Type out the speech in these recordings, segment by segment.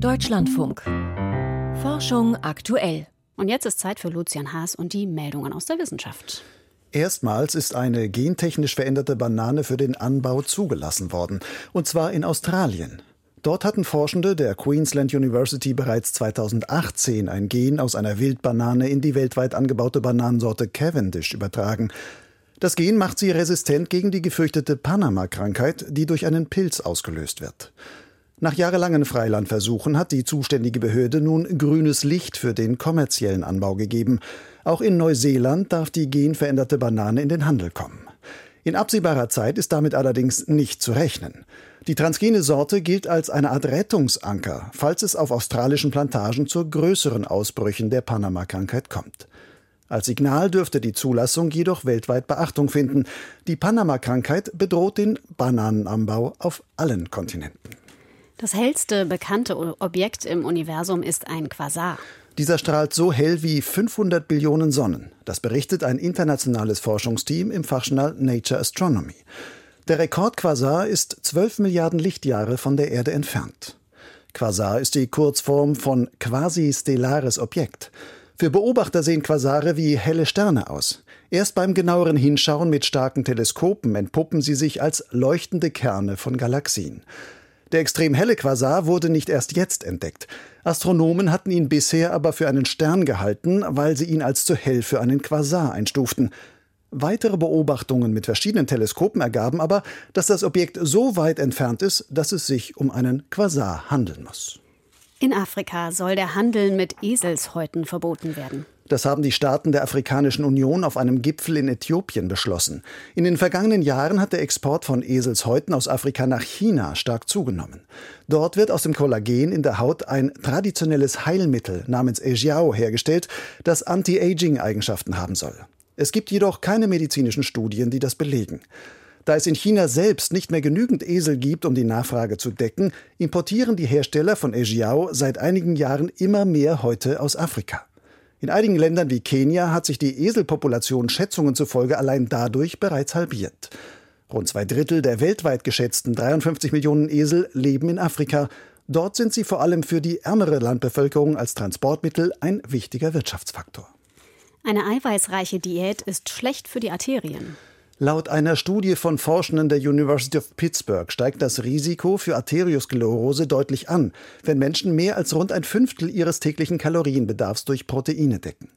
Deutschlandfunk. Forschung aktuell. Und jetzt ist Zeit für Lucian Haas und die Meldungen aus der Wissenschaft. Erstmals ist eine gentechnisch veränderte Banane für den Anbau zugelassen worden, und zwar in Australien. Dort hatten Forschende der Queensland University bereits 2018 ein Gen aus einer Wildbanane in die weltweit angebaute Bananensorte Cavendish übertragen. Das Gen macht sie resistent gegen die gefürchtete Panama-Krankheit, die durch einen Pilz ausgelöst wird. Nach jahrelangen Freilandversuchen hat die zuständige Behörde nun grünes Licht für den kommerziellen Anbau gegeben. Auch in Neuseeland darf die genveränderte Banane in den Handel kommen. In absehbarer Zeit ist damit allerdings nicht zu rechnen. Die transgene Sorte gilt als eine Art Rettungsanker, falls es auf australischen Plantagen zu größeren Ausbrüchen der Panama-Krankheit kommt. Als Signal dürfte die Zulassung jedoch weltweit Beachtung finden. Die Panama-Krankheit bedroht den Bananenanbau auf allen Kontinenten. Das hellste bekannte Objekt im Universum ist ein Quasar. Dieser strahlt so hell wie 500 Billionen Sonnen. Das berichtet ein internationales Forschungsteam im Fachjournal Nature Astronomy. Der Rekordquasar ist 12 Milliarden Lichtjahre von der Erde entfernt. Quasar ist die Kurzform von quasi-stellares Objekt. Für Beobachter sehen Quasare wie helle Sterne aus. Erst beim genaueren Hinschauen mit starken Teleskopen entpuppen sie sich als leuchtende Kerne von Galaxien. Der extrem helle Quasar wurde nicht erst jetzt entdeckt. Astronomen hatten ihn bisher aber für einen Stern gehalten, weil sie ihn als zu hell für einen Quasar einstuften. Weitere Beobachtungen mit verschiedenen Teleskopen ergaben aber, dass das Objekt so weit entfernt ist, dass es sich um einen Quasar handeln muss. In Afrika soll der Handel mit Eselshäuten verboten werden. Das haben die Staaten der Afrikanischen Union auf einem Gipfel in Äthiopien beschlossen. In den vergangenen Jahren hat der Export von Eselshäuten aus Afrika nach China stark zugenommen. Dort wird aus dem Kollagen in der Haut ein traditionelles Heilmittel namens Ejiao hergestellt, das Anti-Aging-Eigenschaften haben soll. Es gibt jedoch keine medizinischen Studien, die das belegen. Da es in China selbst nicht mehr genügend Esel gibt, um die Nachfrage zu decken, importieren die Hersteller von Ejiao seit einigen Jahren immer mehr Häute aus Afrika. In einigen Ländern wie Kenia hat sich die Eselpopulation Schätzungen zufolge allein dadurch bereits halbiert. Rund zwei Drittel der weltweit geschätzten 53 Millionen Esel leben in Afrika. Dort sind sie vor allem für die ärmere Landbevölkerung als Transportmittel ein wichtiger Wirtschaftsfaktor. Eine eiweißreiche Diät ist schlecht für die Arterien. Laut einer Studie von Forschenden der University of Pittsburgh steigt das Risiko für Arteriosklerose deutlich an, wenn Menschen mehr als rund ein Fünftel ihres täglichen Kalorienbedarfs durch Proteine decken.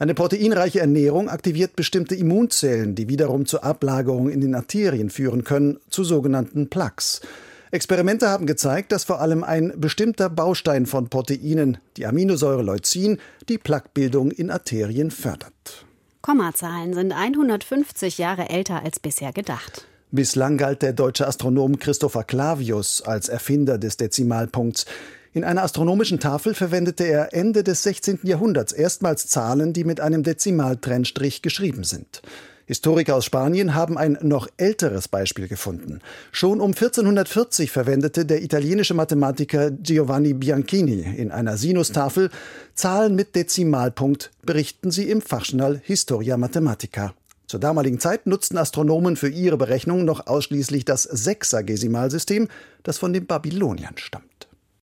Eine proteinreiche Ernährung aktiviert bestimmte Immunzellen, die wiederum zur Ablagerung in den Arterien führen können, zu sogenannten Plaques. Experimente haben gezeigt, dass vor allem ein bestimmter Baustein von Proteinen, die Aminosäure Leucin, die Plaquebildung in Arterien fördert. Kommazahlen sind 150 Jahre älter als bisher gedacht. Bislang galt der deutsche Astronom Christopher Clavius als Erfinder des Dezimalpunkts. In einer astronomischen Tafel verwendete er Ende des 16. Jahrhunderts erstmals Zahlen, die mit einem Dezimaltrennstrich geschrieben sind. Historiker aus Spanien haben ein noch älteres Beispiel gefunden. Schon um 1440 verwendete der italienische Mathematiker Giovanni Bianchini in einer Sinustafel Zahlen mit Dezimalpunkt, berichten sie im Fachjournal Historia Mathematica. Zur damaligen Zeit nutzten Astronomen für ihre Berechnungen noch ausschließlich das Sechsergesimalsystem, das von den Babyloniern stammt.